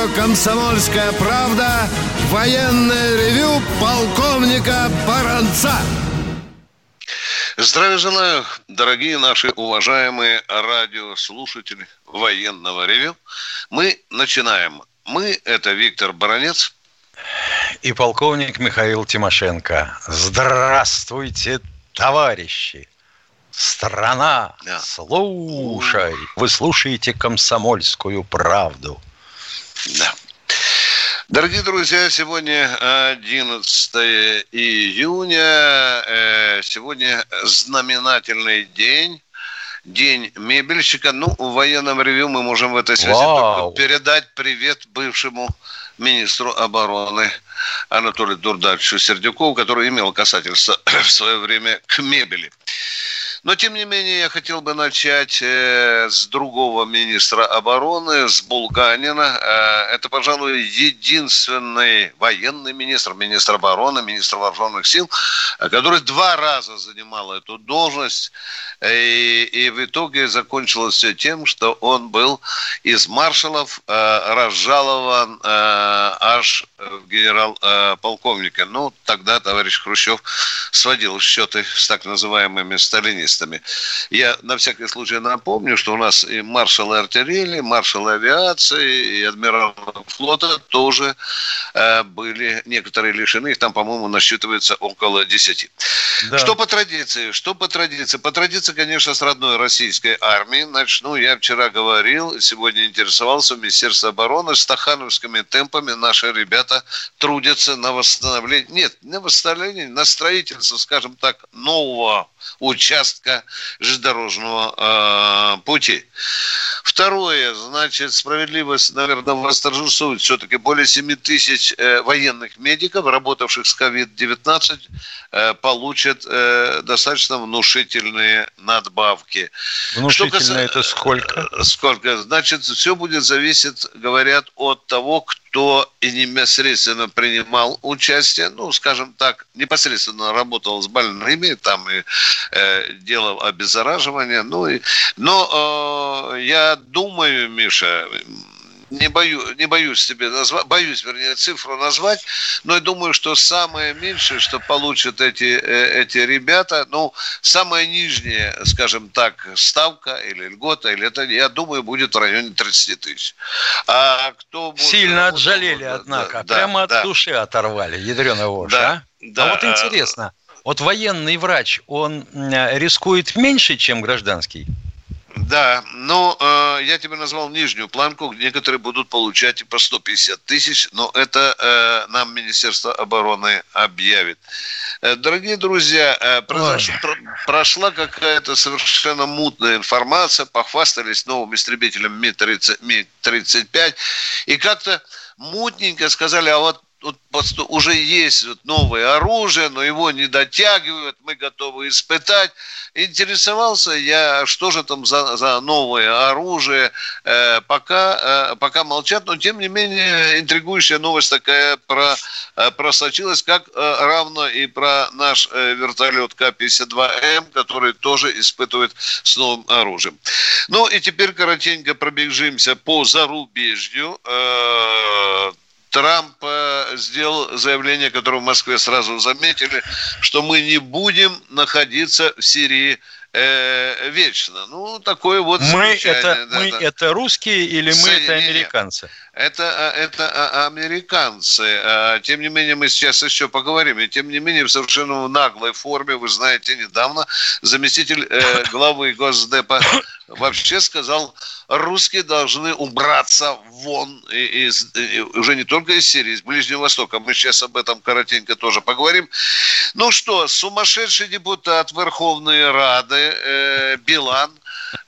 радио «Комсомольская правда» военное ревю полковника Баранца. Здравия желаю, дорогие наши уважаемые радиослушатели военного ревю. Мы начинаем. Мы – это Виктор Баранец. И полковник Михаил Тимошенко. Здравствуйте, товарищи! Страна, да. слушай! Вы слушаете «Комсомольскую правду». Да. Дорогие друзья, сегодня 11 июня. Э, сегодня знаменательный день. День мебельщика. Ну, в военном ревю мы можем в этой связи Вау. только передать привет бывшему министру обороны Анатолию Дурдальевичу Сердюкову, который имел касательство в свое время к мебели. Но, тем не менее, я хотел бы начать э, с другого министра обороны, с Булганина. Э, это, пожалуй, единственный военный министр, министр обороны, министр вооруженных сил, который два раза занимал эту должность. И, и в итоге закончилось все тем, что он был из маршалов э, разжалован аж в генерал-полковника. Ну, тогда товарищ Хрущев сводил счеты с так называемыми сталинистами специалистами. Я на всякий случай напомню, что у нас и маршалы артиллерии, маршалы авиации, и адмиралы флота тоже э, были некоторые лишены. Их там, по-моему, насчитывается около 10. Да. Что по традиции? Что по традиции? По традиции, конечно, с родной российской армии. Начну. Я вчера говорил, сегодня интересовался в Министерстве обороны. Стахановскими темпами наши ребята трудятся на восстановление, нет, на восстановление, на строительство, скажем так, нового участка железнодорожного э, пути. Второе, значит, справедливость, наверное, восторжествует. Все-таки более 7 тысяч э, военных медиков, работавших с COVID-19, э, получат э, достаточно внушительные надбавки. Внушительные Что кас... это сколько? Сколько? Значит, все будет зависеть, говорят, от того, кто кто непосредственно принимал участие, ну, скажем так, непосредственно работал с больными, там и э, делал обеззараживание, ну и, но э, я думаю, Миша, не, бою, не боюсь себе назвать, боюсь, вернее, цифру назвать, но я думаю, что самое меньшее, что получат эти, э, эти ребята, ну, самая нижняя, скажем так, ставка или льгота, или это, я думаю, будет в районе 30 тысяч. А кто будет, Сильно отжалели, да, однако, да, прямо да, от души оторвали, ядреный вож, да, а? Да, а вот интересно, вот военный врач, он рискует меньше, чем гражданский? Да, но э, я тебе назвал нижнюю планку, некоторые будут получать и по 150 тысяч, но это э, нам Министерство обороны объявит. Э, дорогие друзья, э, произош... про... прошла какая-то совершенно мутная информация, похвастались новым истребителем Ми-30... Ми-35, и как-то мутненько сказали, а вот тут уже есть вот новое оружие, но его не дотягивают, мы готовы испытать. Интересовался я, что же там за, за новое оружие, э, пока, э, пока молчат, но тем не менее интригующая новость такая про, э, просочилась, как э, равно и про наш э, вертолет К-52М, который тоже испытывает с новым оружием. Ну и теперь коротенько пробежимся по зарубежью. Э, Трамп сделал заявление, которое в Москве сразу заметили, что мы не будем находиться в Сирии э, вечно. Ну, такое вот мы это, да, мы да. это русские или мы это американцы? Это, а, это а, американцы. А, тем не менее, мы сейчас еще поговорим. И тем не менее, в совершенно наглой форме, вы знаете, недавно заместитель э, главы Госдепа вообще сказал, русские должны убраться вон из, из, уже не только из Сирии, из Ближнего Востока. Мы сейчас об этом коротенько тоже поговорим. Ну что, сумасшедший депутат Верховной Рады э, Билан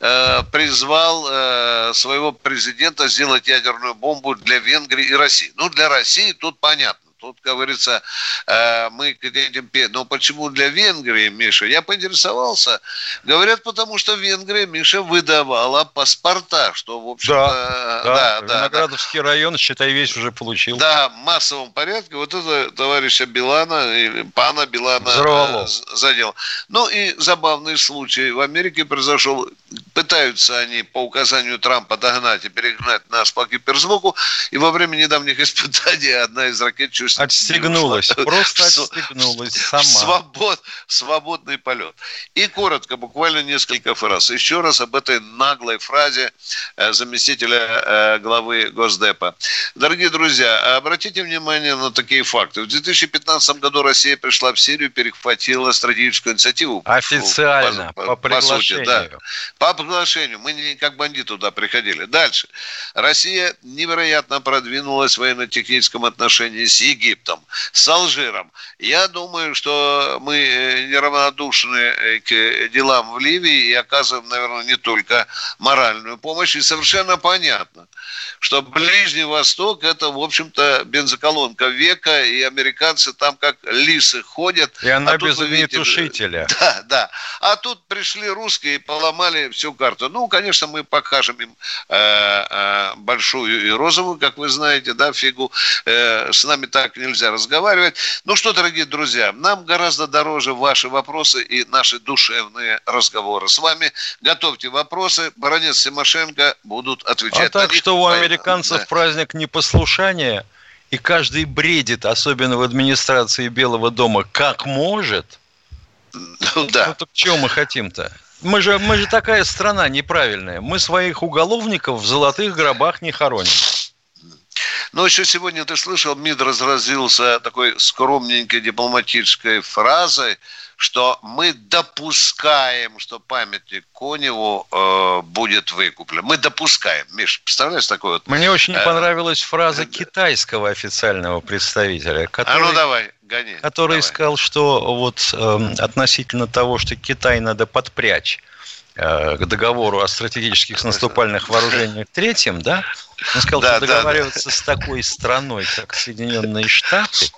э, призвал э, своего президента сделать ядерную бомбу для Венгрии и России. Ну, для России тут понятно Тут, говорится, э, мы к этим... Но почему для Венгрии, Миша? Я поинтересовался. Говорят, потому что Венгрия, Миша, выдавала паспорта, что, в общем-то... Да, да, да. Виноградовский да. район, считай, весь уже получил. Да, в массовом порядке. Вот это товарища Билана, пана Билана Взорвало. задел. Ну и забавный случай. В Америке произошел... Пытаются они по указанию Трампа догнать и перегнать нас по киберзвуку. И во время недавних испытаний одна из ракет чуть Отстегнулась, просто отстегнулась сама. Свобод, свободный полет. И коротко, буквально несколько фраз. Еще раз об этой наглой фразе э, заместителя э, главы Госдепа. Дорогие друзья, обратите внимание на такие факты. В 2015 году Россия пришла в Сирию, перехватила стратегическую инициативу. Официально, по, по, по приглашению. По, сути, да. по приглашению. Мы не как бандиты туда приходили. Дальше. Россия невероятно продвинулась в военно-техническом отношении с Египтом, с Алжиром. Я думаю, что мы э, неравнодушны э, к делам в Ливии и оказываем, наверное, не только моральную помощь. И совершенно понятно, что Ближний Восток – это, в общем-то, бензоколонка века, и американцы там как лисы ходят. И она а без огнетушителя. Да, да. А тут пришли русские и поломали всю карту. Ну, конечно, мы покажем им э, э, большую и розовую, как вы знаете, да, фигу. Э, с нами так нельзя разговаривать. Ну что, дорогие друзья, нам гораздо дороже ваши вопросы и наши душевные разговоры. С вами готовьте вопросы. Баронец Тимошенко будут отвечать. А так, что у американцев да. праздник непослушания, и каждый бредит, особенно в администрации Белого дома, как может. Ну, да. Ну, так чего мы хотим-то? Мы же, мы же такая страна неправильная. Мы своих уголовников в золотых гробах не хороним. Но еще сегодня ты слышал, МИД разразился такой скромненькой дипломатической фразой, что мы допускаем, что памятник Коневу э, будет выкуплен. Мы допускаем. Миш, представляешь такое вот? Мне очень э, понравилась фраза э, китайского официального представителя, который, а ну давай, гони, который давай. сказал, что вот э, относительно того, что Китай надо подпрячь э, к договору о стратегических наступальных вооружениях третьем, да? Он сказал, да, что договариваться да, да. с такой страной, как Соединенные Штаты,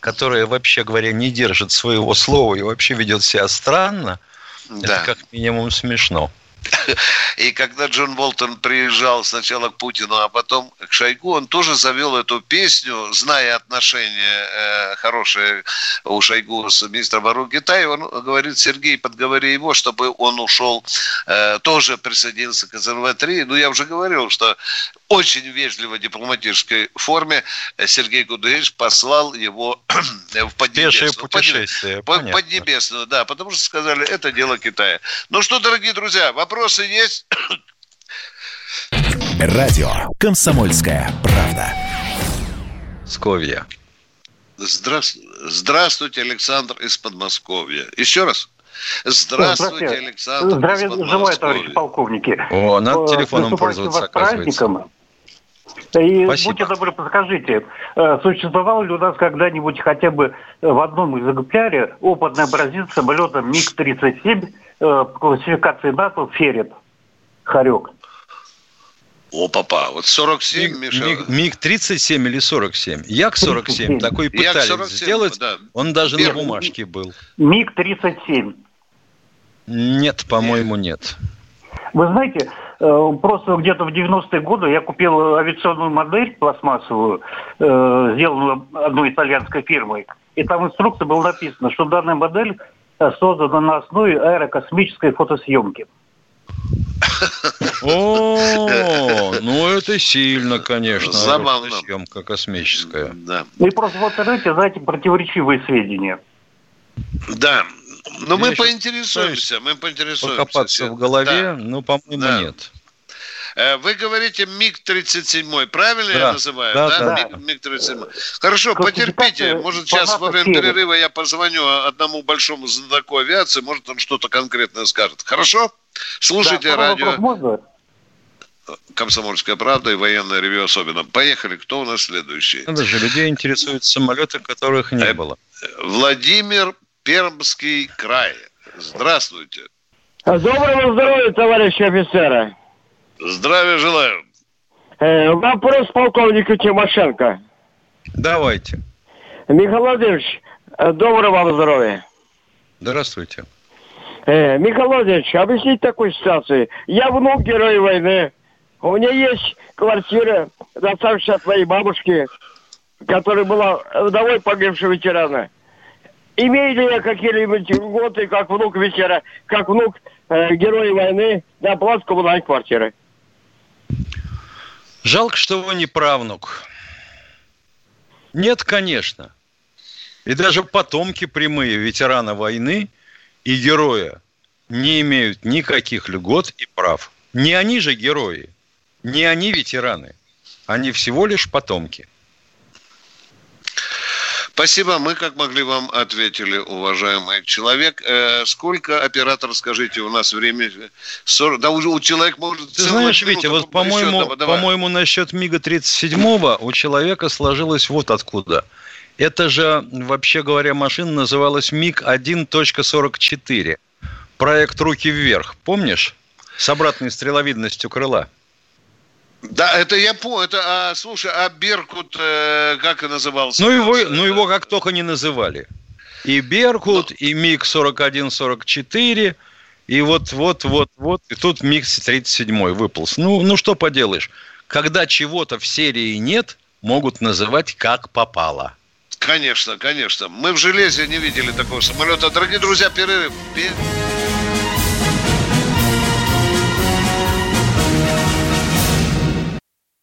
которая, вообще говоря, не держит своего слова и вообще ведет себя странно, да. это как минимум смешно. И когда Джон Болтон приезжал сначала к Путину, а потом к Шойгу, он тоже завел эту песню, зная отношения э, хорошие у Шойгу с министром обороны Китая. Он говорит, Сергей, подговори его, чтобы он ушел, э, тоже присоединился к СНВ-3. Ну, я уже говорил, что очень вежливо дипломатической форме Сергей Кудыевич послал его в Поднебесную. путешествие, Под, Поднебесную, да, потому что сказали, это дело Китая. Ну что, дорогие друзья, вопросы есть? Радио «Комсомольская правда». Сковья. Здравствуйте, Александр из Подмосковья. Еще раз. Здравствуйте, Александр. Здравия желаю, товарищи полковники. О, надо телефоном пользоваться, оказывается. Праздником. И Спасибо. будьте добры, подскажите, э, существовал ли у нас когда-нибудь хотя бы в одном экземпляре опытный образец самолета МиГ-37 э, классификации НАТО «Ферет» «Харек»? О, папа, вот 47, Миг, Миша. Миг, МиГ-37 или 47? Як-47, такой пытались Як сделать, да. он даже Первый. на бумажке был. МиГ-37. Нет, по-моему, нет. Вы знаете, э, просто где-то в 90-е годы я купил авиационную модель пластмассовую, э, сделанную одной итальянской фирмой. И там в инструкции было написано, что данная модель создана на основе аэрокосмической фотосъемки. О, ну это сильно, конечно. Забавно. Съемка космическая. Да. И просто в интернете, знаете, противоречивые сведения. Да, но мы поинтересуемся, мы поинтересуемся. Покопаться в голове, да. ну, по-моему, да. нет. Э, вы говорите МиГ-37, правильно да. я называю? Да, да? да. МиГ-37. Хорошо, потерпите. Может, сейчас во время перерыва я позвоню одному большому знатоку авиации, может, он что-то конкретное скажет. Хорошо? Слушайте да, радио. Комсомольская правда и военное ревю особенно. Поехали, кто у нас следующий? Надо же, людей интересуют самолеты, которых не э, было. Владимир Пермский край. Здравствуйте. Доброго здоровья, товарищи офицеры. Здравия желаю. Э, вопрос полковнику Тимошенко. Давайте. Михаил Владимирович, э, доброго вам здоровья. Здравствуйте. Э, Михаил Владимирович, объясните такую ситуацию. Я внук героя войны. У меня есть квартира, доставшаяся от моей бабушки, которая была вдовой погибшего ветерана. Имею ли я какие-либо льготы, как внук ветера, как внук э, героя войны, на оплату коммунальной квартиры? Жалко, что вы не правнук. Нет, конечно. И даже потомки прямые ветерана войны и героя не имеют никаких льгот и прав. Не они же герои, не они ветераны. Они всего лишь потомки. Спасибо. Мы, как могли, вам ответили, уважаемый человек. Э, сколько, оператор, скажите, у нас время? 40... Да уже у человека может... Ты знаешь, Витя, вот, по-моему, по-моему, насчет МиГа-37 у человека сложилось вот откуда. Это же, вообще говоря, машина называлась МиГ 1.44. Проект «Руки вверх». Помнишь? С обратной стреловидностью крыла. Да, это я понял. Это, а, слушай, а Беркут э, как и назывался? Ну его, ну его как только не называли. И Беркут, Но... И МиГ 41-44, и вот, вот, вот, вот, и тут МиГ 37 выполз. Ну, ну что поделаешь, когда чего-то в серии нет, могут называть как попало. Конечно, конечно. Мы в железе не видели такого самолета. Дорогие друзья, перерыв.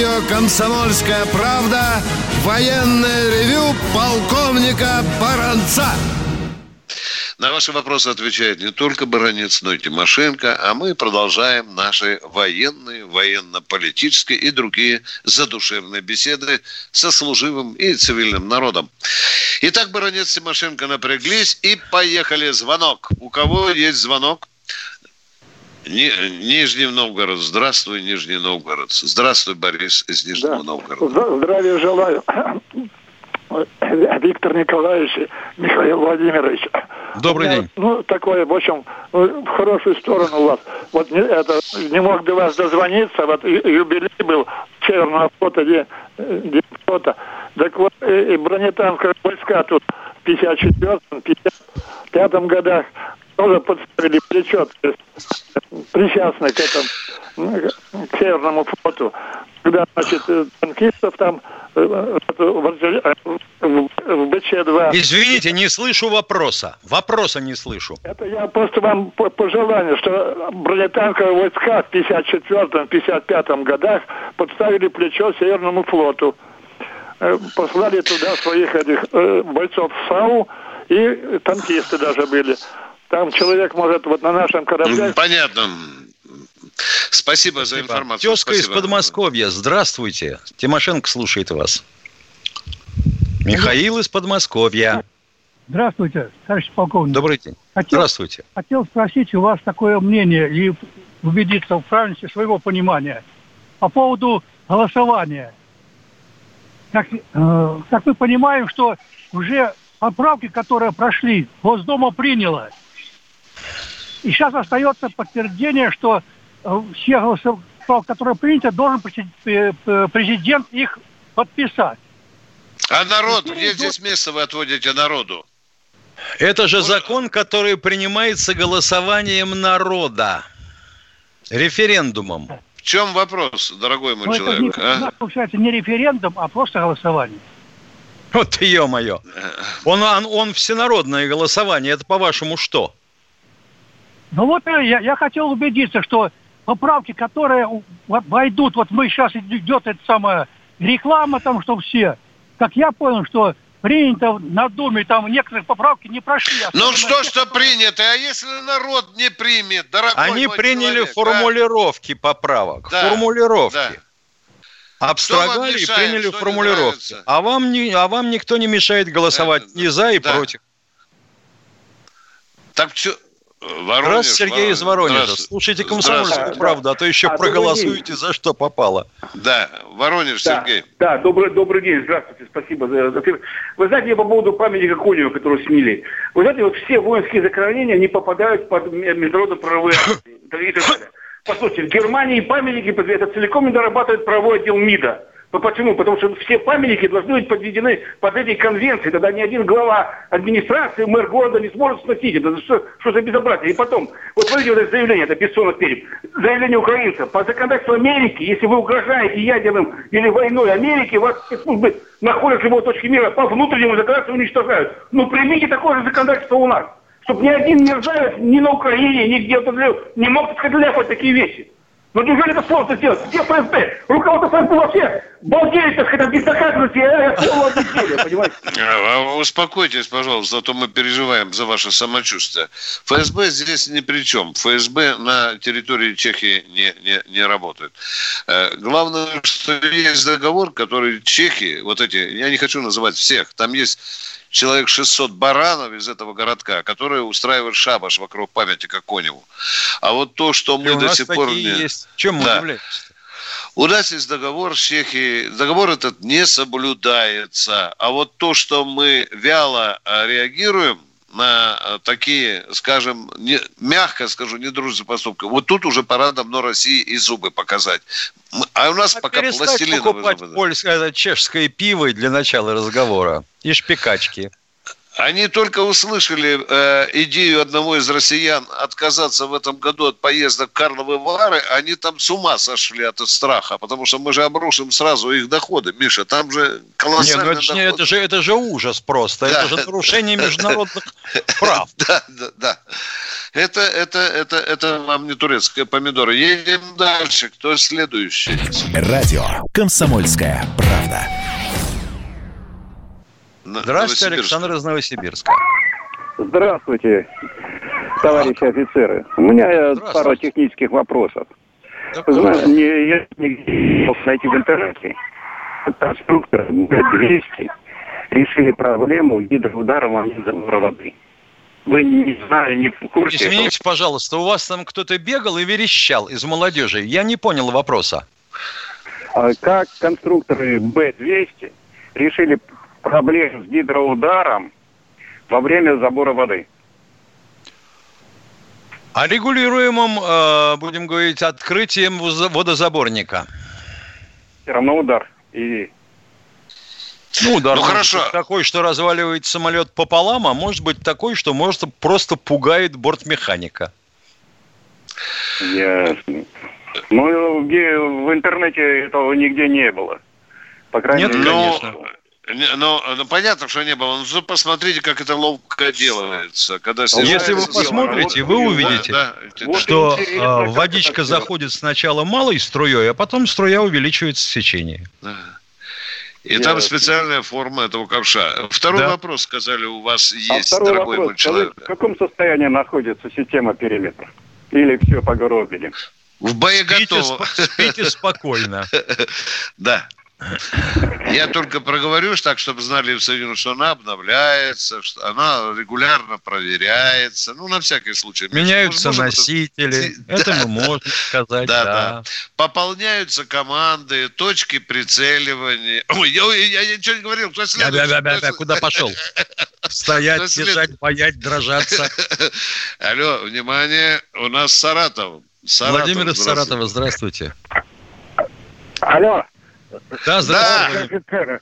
Радио «Комсомольская правда» военное ревю полковника Баранца. На ваши вопросы отвечает не только Баранец, но и Тимошенко, а мы продолжаем наши военные, военно-политические и другие задушевные беседы со служивым и цивильным народом. Итак, Баранец, Тимошенко напряглись и поехали. Звонок. У кого есть звонок? Ни, Нижний Новгород. Здравствуй, Нижний Новгород. Здравствуй, Борис из Нижнего да. Новгорода. Здравия желаю. Виктор Николаевич, Михаил Владимирович. Добрый меня, день. Ну, такое, в общем, ну, в хорошую сторону у вас. Вот не, это, не мог до вас дозвониться, вот юбилей был Северного флота, день, день флота. Так вот, и, и бронетанковые войска тут в 54-м, 55 годах тоже подставили плечо, причастны к этому, к Северному флоту. Когда, значит, танкистов там в БЧ-2. Извините, не слышу вопроса. Вопроса не слышу. Это я просто вам по пожелание, что бронетанковые войска в 54-55 годах подставили плечо Северному флоту. Э, послали туда своих этих э, бойцов САУ и танкисты даже были. Там человек может вот на нашем корабле... Понятно. Спасибо, Спасибо. за информацию. Тезка из Подмосковья. Здравствуйте. Тимошенко слушает вас. Михаил из Подмосковья. Здравствуйте, товарищ полковник. Добрый день. Хотел, Здравствуйте. Хотел спросить у вас такое мнение и убедиться в правильности своего понимания по поводу голосования. Как, э, как мы понимаем, что уже поправки, которые прошли, Госдума приняла. И сейчас остается подтверждение, что Э, все голосования, которые приняты, должен президент их подписать. А народ, где идет... здесь место вы отводите народу? Это же закон, который принимается голосованием народа, референдумом. В чем вопрос, дорогой мой Но человек? Это не, а? получается не референдум, а просто голосование. Вот ё-моё. Он, он, он всенародное голосование. Это по-вашему что? Ну вот э, я, я хотел убедиться, что поправки, которые войдут, вот мы сейчас идет эта самая реклама там, что все, как я понял, что принято на Думе, там некоторые поправки не прошли. Ну что, что принято, а если народ не примет, дорогой Они приняли человек, формулировки да? поправок, да, формулировки. Да. Обстрогали мешает, и приняли формулировки. А вам, не, а вам никто не мешает голосовать Это, ни за и да. против. Так что, Воронеж, Раз Сергей из Воронежа. Слушайте комсомольскую правду, а то еще а, проголосуете за что попало. Да, Воронеж, да, Сергей. Да, добрый, добрый день, здравствуйте, спасибо за, за Вы знаете, я по поводу памятника Конева, который снили. Вы знаете, вот все воинские захоронения, они попадают под международные правовые и так далее. Послушайте, в Германии памятники, это целиком не дорабатывает правовой отдел МИДа. Ну почему? Потому что все памятники должны быть подведены под этой конвенцией. Тогда ни один глава администрации, мэр города не сможет сносить это. Что, что за безобразие? И потом, вот смотрите, вот это заявление, это Бессонов перед. Заявление украинцев. По законодательству Америки, если вы угрожаете ядерным или войной Америки, вас спецслужбы находят в любой точке мира, по внутреннему законодательству уничтожают. Ну примите такое же законодательство у нас. Чтобы ни один мерзавец ни на Украине, ни где-то не мог ляпать такие вещи. Ну неужели это сложно сделать? Где ФСБ? Руководство ФСБ вообще балдеет, так сказать, без доказанности, а полуобъяснение, понимаете? А, успокойтесь, пожалуйста, а то мы переживаем за ваше самочувствие. ФСБ здесь ни при чем. ФСБ на территории Чехии не, не, не работает. Э, главное, что есть договор, который чехи, вот эти, я не хочу называть всех, там есть человек 600 баранов из этого городка, которые устраивают шабаш вокруг памятника Коневу. А вот то, что мы до сих пор... Не... Есть. Чем да. У нас есть договор с Чехией. Договор этот не соблюдается. А вот то, что мы вяло а, реагируем на а, такие, скажем, не, мягко скажу, недружественные поступки, вот тут уже пора давно России и зубы показать. А у нас а пока пластилиновые покупать зубы. польское, чешское пиво для начала разговора и шпикачки. Они только услышали э, идею одного из россиян отказаться в этом году от поездок в Карловы Вары, они там с ума сошли от страха, потому что мы же обрушим сразу их доходы. Миша, там же колоссальные Нет, ну это, это, же, это же ужас просто, да. это же нарушение международных прав. Да, да, да. Это, это, это, это вам не турецкая помидора. Едем дальше. Кто следующий? Радио «Комсомольская правда». Здравствуйте, Александр из Новосибирска. Здравствуйте, товарищи офицеры. У меня пару технических вопросов. Не, я не мог найти в интернете. Конструктор 200 решили проблему гидроудара в момент забора воды. Вы не знали, не в курсе. Извините, что... пожалуйста, у вас там кто-то бегал и верещал из молодежи. Я не понял вопроса. А как конструкторы Б-200 решили проблем с гидроударом во время забора воды. О регулируемом, э, будем говорить, открытием водозаборника. Все равно удар. И... Ну, удар ну, хорошо. такой, что разваливает самолет пополам, а может быть такой, что может просто пугает бортмеханика. Ясно. Ну, в интернете этого нигде не было. По крайней Нет, мере, конечно. Ну, ну, понятно, что не было. Ну, посмотрите, как это ловко делается. Когда Если вы посмотрите, вы увидите, да, да, что э, водичка заходит сначала малой струей, а потом струя увеличивается в сечении. Да. И Я там специальная форма этого ковша. Второй да. вопрос, сказали, у вас а есть, а дорогой вопрос, мой человек. В каком состоянии находится система периметра? Или все погробили? В боеготово. Спите, спите спокойно. Да. Я только проговорю, так, чтобы знали в что она обновляется, что она регулярно проверяется. Ну, на всякий случай. Меняются можем, носители. Это, это мы можем сказать. Да, да, да. Пополняются команды, точки прицеливания. Ой, я, я, я ничего не говорил. Кто следует? Бя, бя, бя, куда пошел? Стоять, бежать, боять, дрожаться. Алло, внимание, у нас Саратов. Саратов Владимир из Саратова, здравствуйте. Алло. Да, здравствуйте. Да.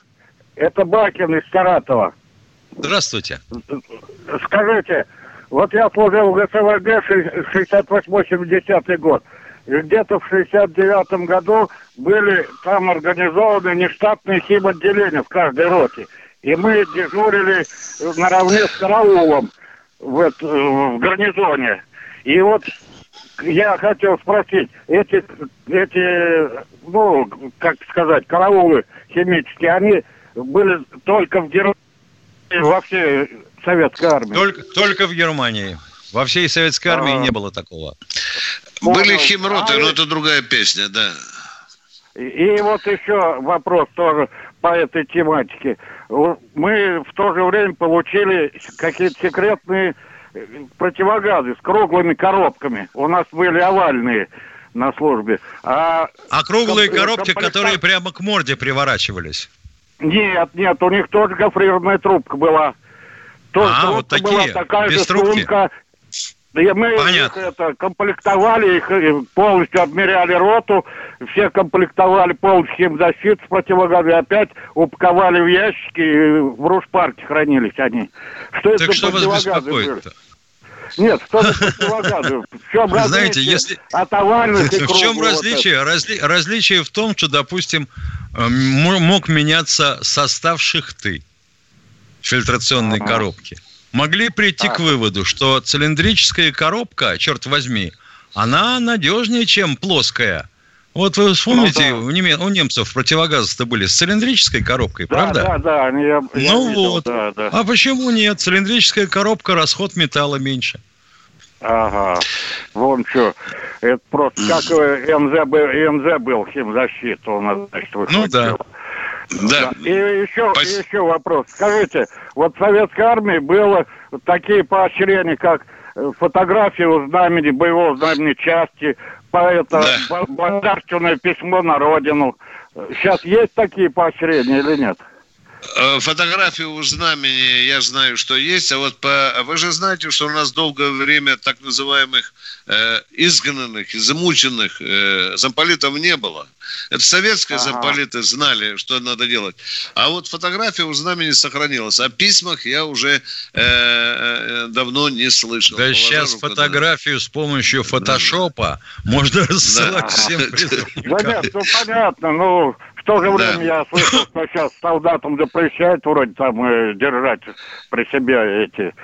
Это Бакин из Саратова. Здравствуйте. Скажите, вот я служил в ГСВГ 68-70 год. И где-то в 69 году были там организованы нештатные химотделения в каждой роте. И мы дежурили наравне с караулом в, в гарнизоне. И вот я хотел спросить, эти, эти, ну, как сказать, караулы химические, они были только в Германии, во всей советской армии? Только, только в Германии. Во всей советской армии а, не было такого. Были химроты, а но это другая песня, да. И, и вот еще вопрос тоже по этой тематике. Мы в то же время получили какие-то секретные э, противогазы с круглыми коробками. У нас были овальные на службе. А, а круглые коробки, комплектов... которые прямо к морде приворачивались? Нет, нет, у них тоже гофрированная трубка была. Тоже а, вот такие, была такая без же трубки. сумка. И мы Понятно. их это, комплектовали, их э, полностью обмеряли роту, все комплектовали полностью химзащиту с противогазом, опять упаковали в ящики, и в рушпарке хранились они. Что так это что вас беспокоит-то? Нет, что за противогазы? В чем Знаете, если... от овальных и В чем различие? Разли... Различие в том, что, допустим, э, мог меняться состав шихты фильтрационной коробки могли прийти а. к выводу, что цилиндрическая коробка, черт возьми, она надежнее, чем плоская. Вот вы вспомните, ну, да. у, нем, у немцев противогазы-то были с цилиндрической коробкой, да, правда? Да, да, я, я Ну видел, вот. Да, да. А почему нет? Цилиндрическая коробка, расход металла меньше. Ага. Вон что. Это просто как МЗ был, МЗ был химзащита у нас, значит, Ну да. Да. И еще, Спасибо. еще вопрос. Скажите, вот в советской армии было такие поощрения, как э, фотографии у знамени, боевого знамени части, поэта, да. благодарственное письмо на родину. Сейчас есть такие поощрения или нет? Э, фотографию у знамени я знаю, что есть, а вот по... вы же знаете, что у нас долгое время так называемых э, изгнанных, замученных э, замполитов не было. Это советские ага. замполиты знали, что надо делать. А вот фотография у знамени сохранилась. О письмах я уже э, э, давно не слышал. Да сейчас фотографию с помощью фотошопа да. можно рассылать да. всем Да нет, ну понятно, ну то же время да. я слышал, что сейчас солдатам запрещают вроде там э, держать при себе эти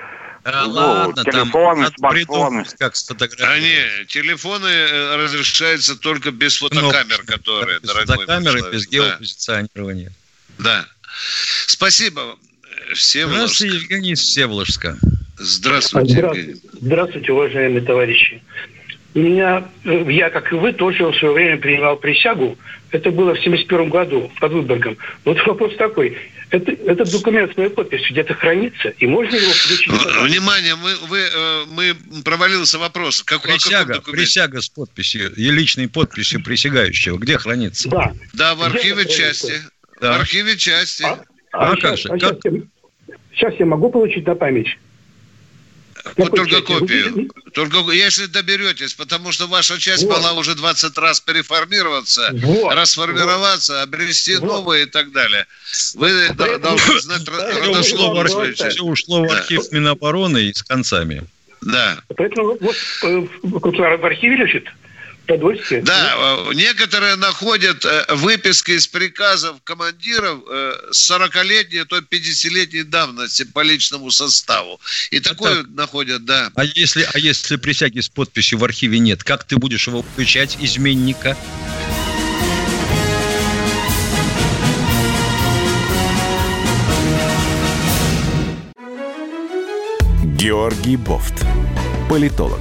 а, ну, ладно, телефоны, там смартфоны. Как сфотографировать. А не, телефоны э, разрешаются только без фотокамер, ну, которые, без дорогой фотокамеры, человек. без геопозиционирования. Да. да. Спасибо. Всем Здравствуйте, Евгений из Всеволожска. Здравствуйте, Евгений. Здравствуйте, уважаемые товарищи. У меня, э, я, как и вы, тоже в свое время принимал присягу. Это было в 71 году под Выборгом. Вот вопрос такой. Это, этот документ с моей подписью где-то хранится, и можно его получить? Внимание, мы, вы, э, мы провалился вопрос. Как, присяга, присяга с подписью, и личной подписью присягающего, где хранится? Да, да в архиве части. Да. В архиве части. А, а, а как же? А как? Сейчас, я, сейчас я могу получить на память? Вот только копию. Только если доберетесь, потому что ваша часть вот. была уже 20 раз переформироваться, вот. расформироваться, вот. обрести вот. новые и так далее. Вы Поэтому... должны знать родословно. Все ушло в архив Минобороны и с концами. Да. Поэтому вот э, в архиве лежит продовольствия. Да, э, некоторые находят э, выписки из приказов командиров э, с 40-летней, то 50-летней давности по личному составу. И такое так. находят, да. А если, а если присяги с подписью в архиве нет, как ты будешь его включать, изменника? Георгий Бофт. Политолог,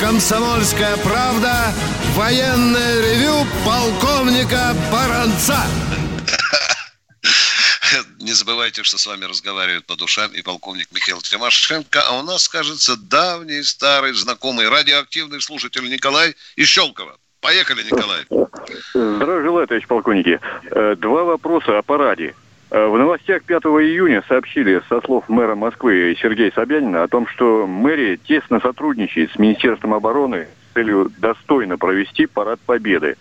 «Комсомольская правда» военное ревю полковника Баранца. Не забывайте, что с вами разговаривает по душам и полковник Михаил Тимошенко, а у нас, кажется, давний, старый, знакомый радиоактивный слушатель Николай из. Поехали, Николай. Здравия желаю, товарищ полковники. Э, два вопроса о параде. Э, в новостях 5 июня сообщили со слов мэра Москвы Сергея Собянина о том, что мэрия тесно сотрудничает с Министерством обороны с целью достойно провести парад Победы.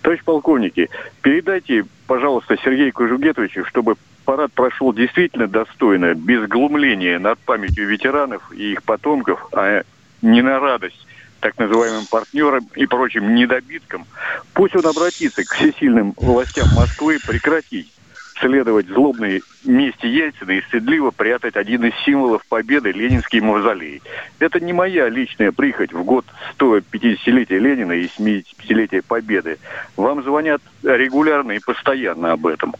Товарищ полковники, передайте, пожалуйста, Сергею Кожугетовичу, чтобы парад прошел действительно достойно, без глумления над памятью ветеранов и их потомков, а не на радость так называемым партнерам и прочим недобиткам. Пусть он обратится к всесильным властям Москвы прекратить следовать злобной мести Ельцина и стыдливо прятать один из символов победы – Ленинский мавзолей. Это не моя личная прихоть в год 150-летия Ленина и 75-летия Победы. Вам звонят регулярно и постоянно об этом.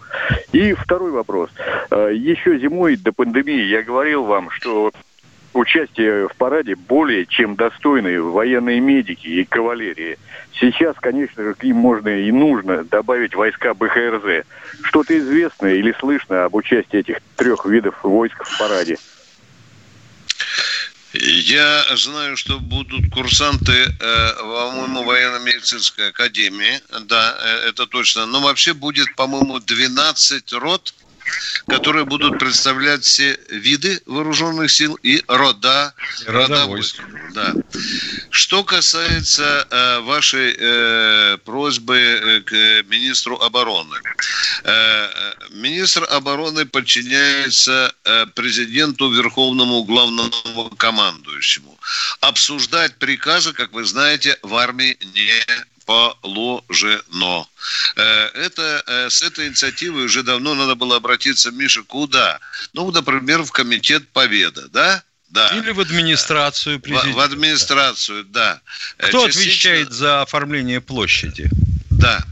И второй вопрос. Э, Еще зимой до пандемии я говорил вам, что участие в параде более чем достойные военные медики и кавалерии. Сейчас, конечно же, к ним можно и нужно добавить войска БХРЗ. Что-то известно или слышно об участии этих трех видов войск в параде? Я знаю, что будут курсанты, э, по-моему, военно-медицинской академии, да, э, это точно. Но вообще будет, по-моему, 12 рот которые будут представлять все виды вооруженных сил и рода, рода войск. Да. Что касается э, вашей э, просьбы э, к министру обороны. Э, министр обороны подчиняется э, президенту Верховному главному командующему. Обсуждать приказы, как вы знаете, в армии не положено. Э, это, э, с этой инициативой уже давно надо было обратиться, Миша, куда? Ну, например, в комитет Победа, да? Да. Или в администрацию президента. В, в администрацию, да. Э, Кто Частично... отвечает за оформление площади? Да.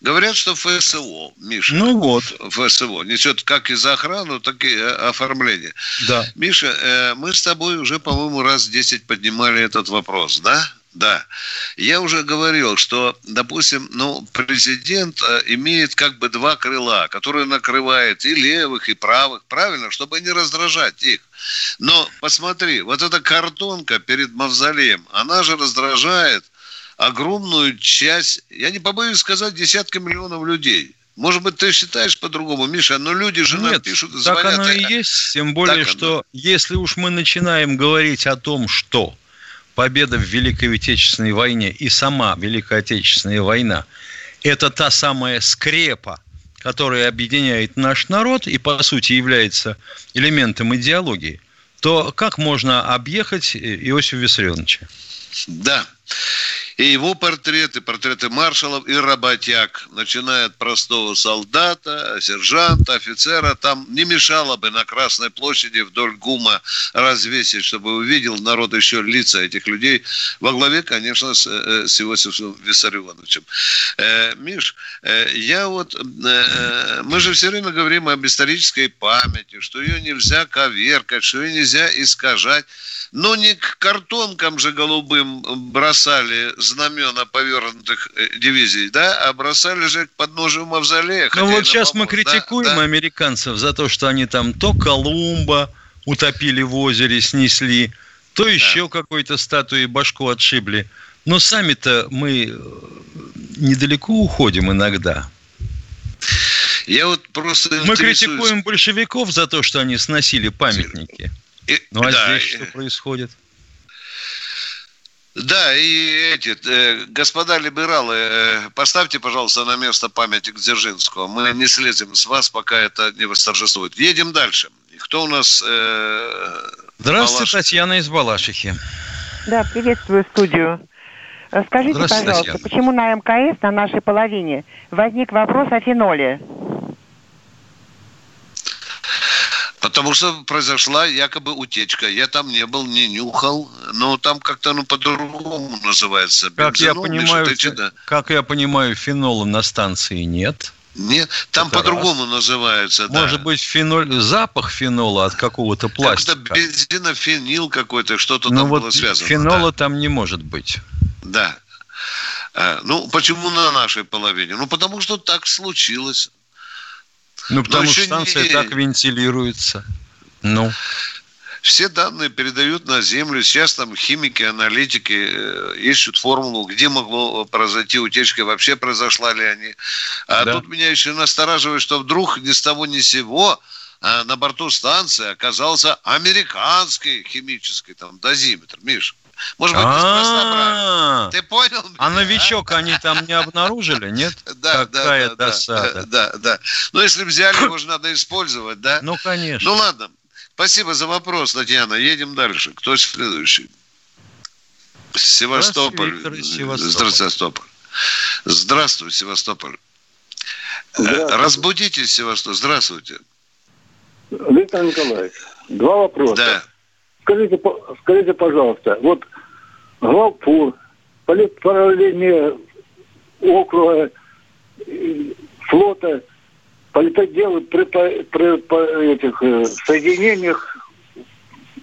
Говорят, что ФСО, Миша. Ну вот. ФСО несет как и за охрану, так и оформление. Да. Миша, мы с тобой уже, по-моему, раз 10 поднимали этот вопрос, да? Да. Я уже говорил, что, допустим, ну, президент э, имеет как бы два крыла, которые накрывает и левых, и правых, правильно, чтобы не раздражать их. Но посмотри, вот эта картонка перед мавзолеем, она же раздражает огромную часть, я не побоюсь сказать, десятка миллионов людей. Может быть, ты считаешь по-другому, Миша, но люди же Нет, нам пишут, звонят. так оно и есть, тем более, так что оно. если уж мы начинаем говорить о том, что победа в Великой Отечественной войне и сама Великая Отечественная война – это та самая скрепа, которая объединяет наш народ и, по сути, является элементом идеологии, то как можно объехать Иосифа Виссарионовича? Да. И его портреты, портреты маршалов и работяг, начиная от простого солдата, сержанта, офицера, там не мешало бы на Красной площади вдоль ГУМа развесить, чтобы увидел народ еще лица этих людей во главе, конечно, с, э, с Иосифом Виссарионовичем. Э, Миш, э, я вот, э, мы же все время говорим об исторической памяти, что ее нельзя коверкать, что ее нельзя искажать. Но не к картонкам же голубым бросали знамена повернутых э, дивизий, да, а бросали же к подножию мавзолея. Ну вот сейчас мы критикуем да, американцев за то, что они там то Колумба утопили в озере, снесли, то да. еще какой-то статуи башку отшибли. Но сами-то мы э, недалеко уходим иногда. Я вот просто Мы интересуюсь... критикуем большевиков за то, что они сносили памятники. И, ну а да, здесь что происходит? Да, и эти, э, господа либералы, э, поставьте, пожалуйста, на место памятник Дзержинского. Мы не слезем с вас, пока это не восторжествует. Едем дальше. Кто у нас? Э, Здравствуйте, Балашихи. Татьяна из Балашихи. Да, приветствую студию. Скажите, пожалуйста, Татьяна. почему на МКС, на нашей половине, возник вопрос о феноле? Потому что произошла якобы утечка. Я там не был, не нюхал, но там как-то ну по-другому называется. Как я понимаю, фи... как я понимаю, фенола на станции нет. Нет, там по-другому называется. Может да. быть, феноль, запах фенола от какого-то пластика. Как-то бензинофенил какой-то, что-то ну там вот было связано. Фенола да. там не может быть. Да. А, ну, почему на нашей половине? Ну, потому что так случилось. Ну, потому что станция не... так вентилируется. Ну. все данные передают на Землю. Сейчас там химики, аналитики э, ищут формулу, где могло произойти утечка, вообще произошла ли они. А да. тут меня еще настораживает, что вдруг ни с того ни с сего а на борту станции оказался американский химический там дозиметр. Миш, может быть, неспроста Ты понял? А новичок они там не обнаружили, нет? Да, Какая да, досада. Да, да. Ну, если взяли, его же надо использовать, да? Ну, конечно. Ну, ладно. Спасибо за вопрос, Татьяна. Едем дальше. Кто следующий? Севастополь. Здравствуйте, Севастополь. Здравствуй, Севастополь. Здравствуйте. Разбудите Севастополь. Здравствуйте. Виктор Николаевич, два вопроса. Да. Скажите, скажите, пожалуйста, вот главпур, политправление округа, флота, политоделы при, при, при этих э, соединениях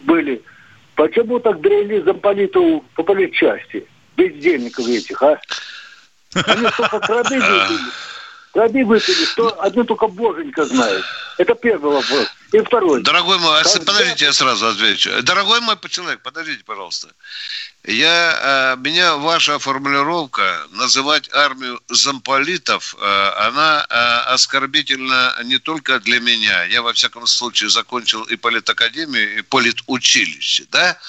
были. Почему так дрели замполитов по политчасти? Бездельников этих, а? Они столько крады выпили. Крады выпили, что один только боженька знает. Это первый вопрос. И второй. Дорогой мой, а Когда... подождите, я сразу отвечу. Дорогой мой человек, подождите, пожалуйста. Я, э, меня ваша формулировка называть армию замполитов, э, она э, оскорбительна не только для меня. Я, во всяком случае, закончил и политакадемию, и политучилище. Да?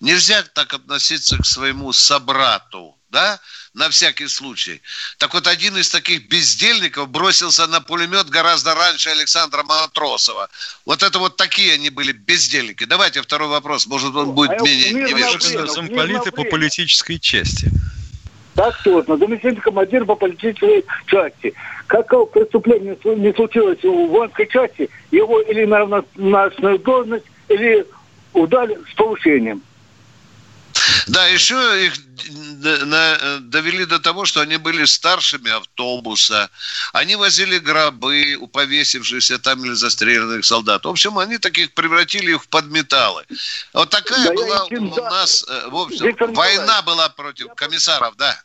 Нельзя так относиться к своему собрату. Да? На всякий случай. Так вот, один из таких бездельников бросился на пулемет гораздо раньше Александра Матросова. Вот это вот такие они были бездельники. Давайте второй вопрос, может, он будет а менее невежественным. Замполиты по политической части. Так точно. Заместитель командир по политической части. Какое преступление не случилось в воинской части, его или на научную должность, или удали с повышением. Да, еще их довели до того, что они были старшими автобуса. Они возили гробы у повесившихся там или застреленных солдат. В общем, они таких превратили их в подметалы. Вот такая да была у нас, э, в общем, Виктор война была против комиссаров, да.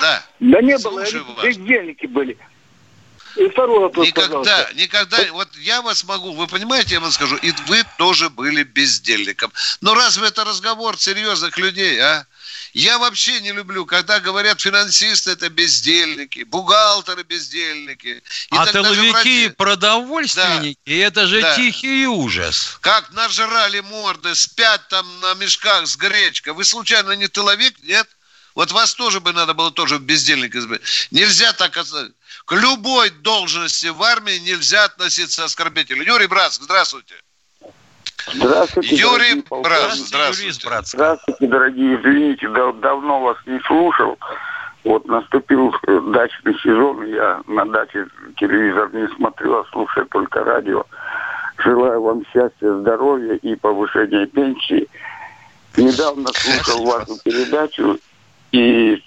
Да. Да не Слушаю было, они бездельники были. И второй вопрос, Никогда, пожалуйста. никогда, вот я вас могу, вы понимаете, я вам скажу, и вы тоже были бездельником. Но разве это разговор серьезных людей, а? Я вообще не люблю, когда говорят финансисты это бездельники, бухгалтеры бездельники. И а тыловики и продовольственники, да, это же да. тихий ужас. Как нажрали морды, спят там на мешках с гречкой. Вы случайно не тыловик, нет? Вот вас тоже бы надо было тоже бездельник избавить. Нельзя так к любой должности в армии нельзя относиться оскорбительно. Юрий Братск, здравствуйте. Здравствуйте, Юрий Братск, здравствуйте. Здравствуйте, дорогие, извините, дав давно вас не слушал. Вот наступил э, дачный сезон, я на даче телевизор не смотрю, а слушаю только радио. Желаю вам счастья, здоровья и повышения пенсии. Недавно слушал вашу передачу и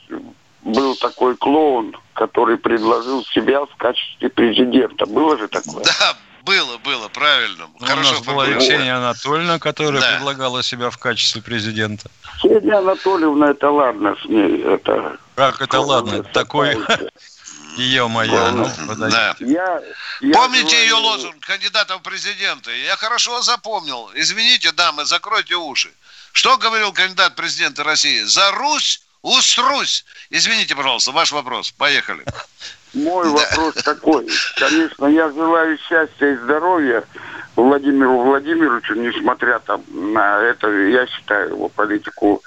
был такой клоун, который предложил себя в качестве президента. Было же такое? Да, было, было, правильно. Ну, Хорошо, у нас была Ксения Анатольевна, которая да. предлагала себя в качестве президента. Ксения Анатольевна, это ладно с ней. Это... Как это ладно? Такой... Ее моя. Ну, да. я, я Помните говорю... ее лозунг кандидата в президенты? Я хорошо запомнил. Извините, дамы, закройте уши. Что говорил кандидат в президенты России? За Русь Уструсь. Извините, пожалуйста, ваш вопрос. Поехали. Мой да. вопрос такой. Конечно, я желаю счастья и здоровья Владимиру Владимировичу, несмотря там на это, я считаю его политику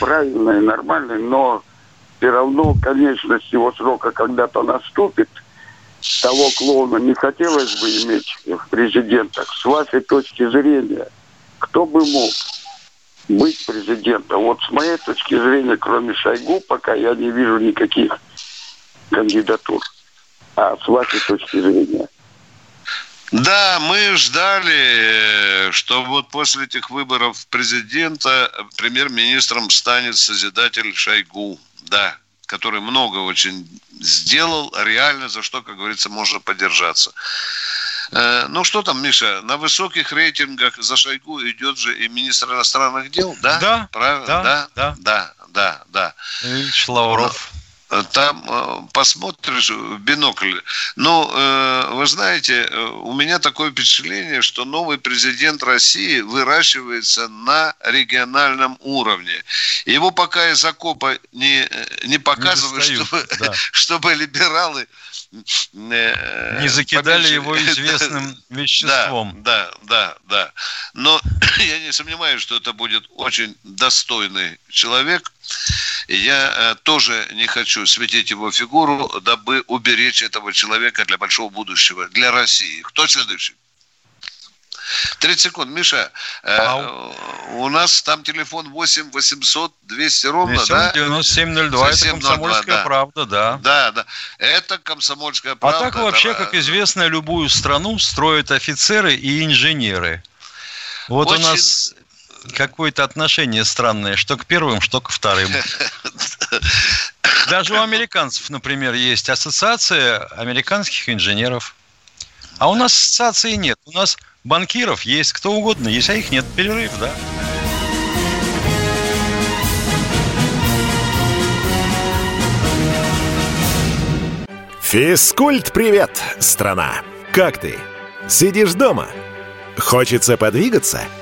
правильной, нормальной, но все равно конечность его срока когда-то наступит. Того клоуна не хотелось бы иметь в президентах. С вашей точки зрения, кто бы мог быть президентом. Вот с моей точки зрения, кроме Шойгу, пока я не вижу никаких кандидатур. А с вашей точки зрения? Да, мы ждали, что вот после этих выборов президента премьер-министром станет Созидатель Шойгу. Да, который много очень сделал, реально за что, как говорится, можно поддержаться. Э, ну что там, Миша, на высоких рейтингах за Шойгу идет же и министр иностранных дел, да? Да. Правильно? Да, да, да, да. да, да. Ильич Лавров. там э, посмотришь в бинокль. Но э, вы знаете, э, у меня такое впечатление, что новый президент России выращивается на региональном уровне. Его пока из окопа не, не показывают, не чтобы, да. чтобы либералы не закидали поменьше. его известным веществом. Да, да, да, да. Но я не сомневаюсь, что это будет очень достойный человек. Я э, тоже не хочу светить его фигуру, дабы уберечь этого человека для большого будущего, для России. Кто следующий? 30 секунд. Миша, э, у нас там телефон 8 800 200 ровно, 200, да? 9702, это комсомольская да. правда, да. Да, да. Это комсомольская правда. А так вообще, как известно, любую страну строят офицеры и инженеры. Вот Очень... у нас какое-то отношение странное, что к первым, что к вторым. Даже у американцев, например, есть ассоциация американских инженеров. А у нас ассоциации нет. У нас банкиров есть кто угодно, есть, а их нет. Перерыв, да. Физкульт-привет, страна! Как ты? Сидишь дома? Хочется подвигаться –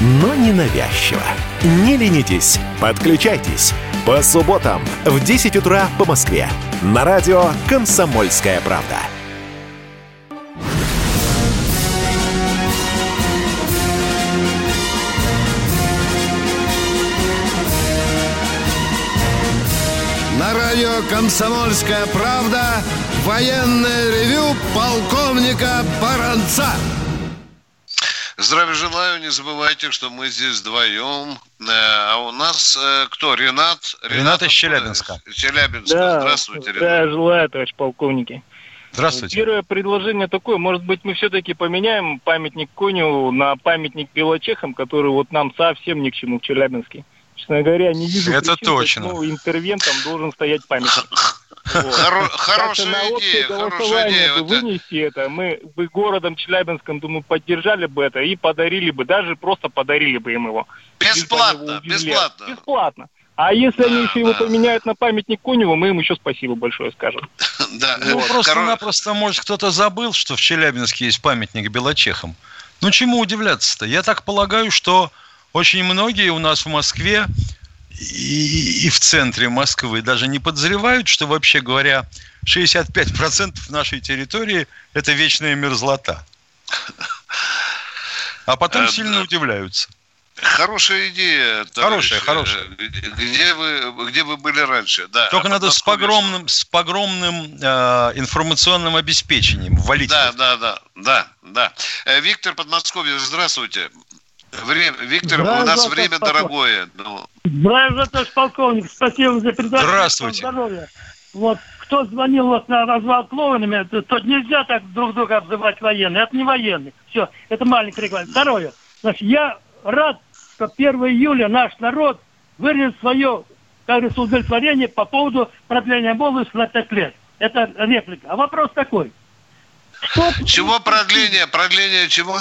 но не навязчиво. Не ленитесь, подключайтесь. По субботам в 10 утра по Москве. На радио «Комсомольская правда». На радио «Комсомольская правда» военное ревю полковника Баранца. Здравия желаю, не забывайте, что мы здесь вдвоем. Э, а у нас э, кто? Ренат? Ренат, Ренат из Челябинска. Челябинска. Да, Здравствуйте, Ренат. Да, желаю, товарищ полковники. Здравствуйте. Первое предложение такое, может быть, мы все-таки поменяем памятник Коню на памятник Белочехам, который вот нам совсем ни к чему в Челябинске. Честно говоря, не вижу Это причин, точно. почему интервентам должен стоять памятник. Хорошая идея, хорошая идея. Вы вынести это, мы бы городом Челябинском, думаю, поддержали бы это и подарили бы, даже просто подарили бы им его. Бесплатно, бесплатно. Бесплатно. А если да, они еще да. его поменяют на памятник Коневу, мы им еще спасибо большое скажем. Да. Ну, просто-напросто, может, кто-то забыл, что в Челябинске есть памятник Белочехам. Ну, чему удивляться-то? Я так полагаю, что очень многие у нас в Москве и, и в центре Москвы даже не подозревают, что, вообще говоря, 65% нашей территории – это вечная мерзлота. А потом а, сильно удивляются. Хорошая идея. Товарищ. Хорошая, хорошая. Где вы, где вы были раньше? Да. Только а надо с погромным, с погромным э, информационным обеспечением валить. Да, да, да, да, да. Э, Виктор Подмосковье, здравствуйте. Время, Виктор, Здравия у нас время полковник. дорогое. Ну. Здравия, товарищ полковник. Спасибо за передачу. Здравствуйте. Здоровья. Вот кто звонил вас на развал клоунами, тот нельзя так друг друга обзывать военные. Это не военные. Все, это маленький регламент. Второе. Значит, я рад, что 1 июля наш народ выразил свое, как говорится, удовлетворение по поводу продления молодости на 5 лет. Это реплика. А вопрос такой. Что... Чего продление? Продление чего?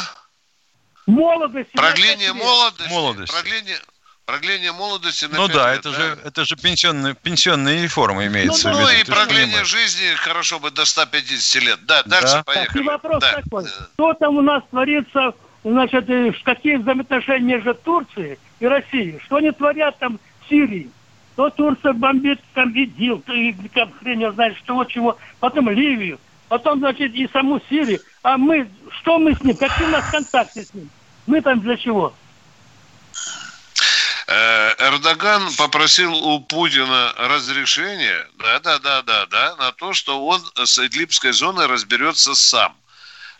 Молодости. Продление молодости. молодости. Продление, продление молодости на Ну да, лет, это да? же это же пенсионная, пенсионная реформа имеется ну, в виду. Ну и продление жизни хорошо бы до 150 лет. Да, дальше да. поехали. И вопрос да. такой. Что там у нас творится, значит, какие взаимоотношения между Турцией и Россией? Что они творят там в Сирии? То Турция бомбит там ИДИЛ, как хрен я знаю, что чего. Потом Ливию, потом, значит, и саму Сирию. А мы, что мы с ним? Какие у нас контакты с ним? Мы там для чего? Э, Эрдоган попросил у Путина разрешения, да, да, да, да, да, на то, что он с Идлибской зоной разберется сам.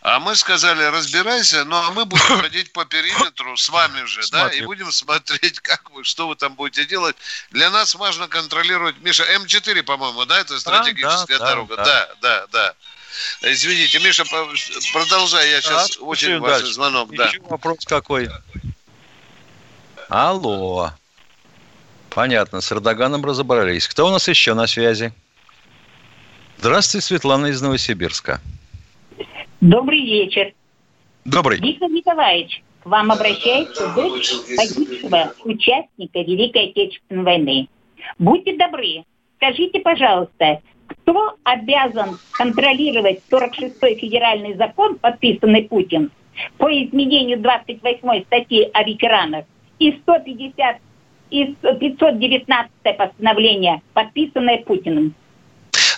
А мы сказали, разбирайся, ну а мы будем ходить по периметру с вами же, да, и будем смотреть, как вы, что вы там будете делать. Для нас важно контролировать, Миша, М4, по-моему, да, это стратегическая да, да, дорога. Да, да, да. да. Извините, Миша, продолжай, я сейчас да, очень важный да. звонок. Еще да. вопрос какой? Алло. Понятно, с Эрдоганом разобрались. Кто у нас еще на связи? Здравствуйте, Светлана из Новосибирска. Добрый вечер. Добрый. Виктор Николаевич, к вам обращается дочь погибшего участника Великой Отечественной войны. Будьте добры, скажите, пожалуйста, кто обязан контролировать 46-й федеральный закон, подписанный Путин, по изменению 28 статьи о ветеранах и 150 и 519 постановление, подписанное Путиным?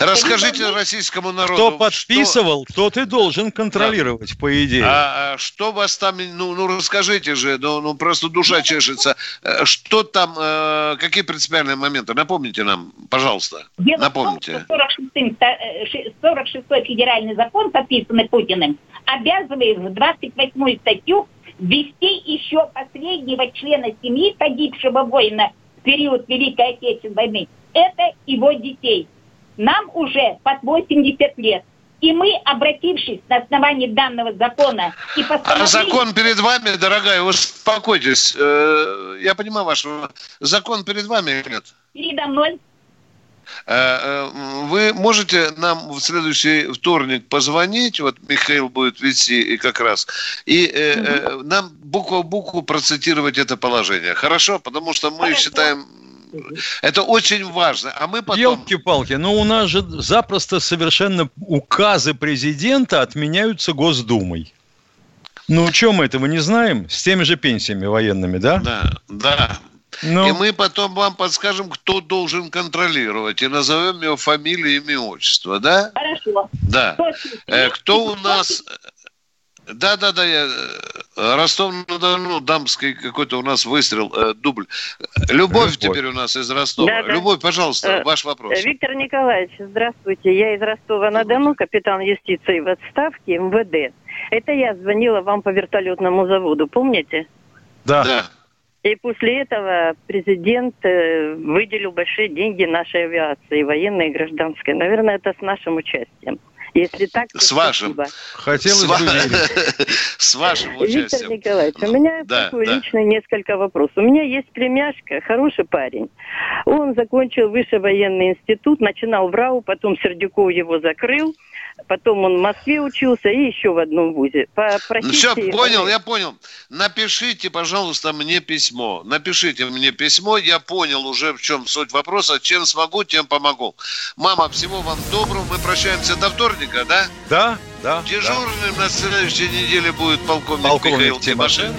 Расскажите российскому народу. Кто подписывал, что... тот и должен контролировать, да. по идее. А, а что вас там, ну, ну расскажите же, ну, ну просто душа чешется. Э, что там, э, какие принципиальные моменты? Напомните нам, пожалуйста. Дело Напомните. В том, что 46-й э, федеральный закон, подписанный Путиным, обязывает в 28-ю статью ввести еще последнего члена семьи погибшего воина в период Великой Отечественной войны. Это его детей нам уже под 80 лет. И мы, обратившись на основании данного закона и постановили... А закон перед вами, дорогая, успокойтесь. Э, я понимаю вашего... Закон перед вами или нет? Передо мной. Э, э, вы можете нам в следующий вторник позвонить, вот Михаил будет вести и как раз, и угу. нам букву в букву процитировать это положение. Хорошо? Потому что мы Хорошо. считаем это очень важно. А мы потом... Елки-палки, но у нас же запросто совершенно указы президента отменяются Госдумой. Ну, чем мы этого не знаем? С теми же пенсиями военными, да? Да, да. Но... И мы потом вам подскажем, кто должен контролировать, и назовем его фамилию, имя, отчество, да? Хорошо. Да. Э, кто у нас... Да, да, да, я э, Ростов-на-Дону, дамский какой-то у нас выстрел, э, дубль. Любовь, Любовь теперь у нас из Ростова. Да, да. Любовь, пожалуйста, э, ваш вопрос. Виктор Николаевич, здравствуйте. Я из Ростова-на-Дону, капитан юстиции в отставке МВД. Это я звонила вам по вертолетному заводу, помните? Да. да. И после этого президент э, выделил большие деньги нашей авиации, военной и гражданской. Наверное, это с нашим участием. Если так, то С вашим. Хотелось с, бы С вашим участием. Виктор Николаевич, у меня да, такой да. лично несколько вопросов. У меня есть племяшка, хороший парень. Он закончил высший военный институт, начинал в РАУ, потом Сердюков его закрыл потом он в Москве учился и еще в одном вузе. Ну все, понял, я понял. Напишите, пожалуйста, мне письмо. Напишите мне письмо, я понял уже, в чем суть вопроса. Чем смогу, тем помогу. Мама, всего вам доброго. Мы прощаемся до вторника, да? Да, да. Дежурным да. на следующей неделе будет полковник, полковник Михаил Тимошенко.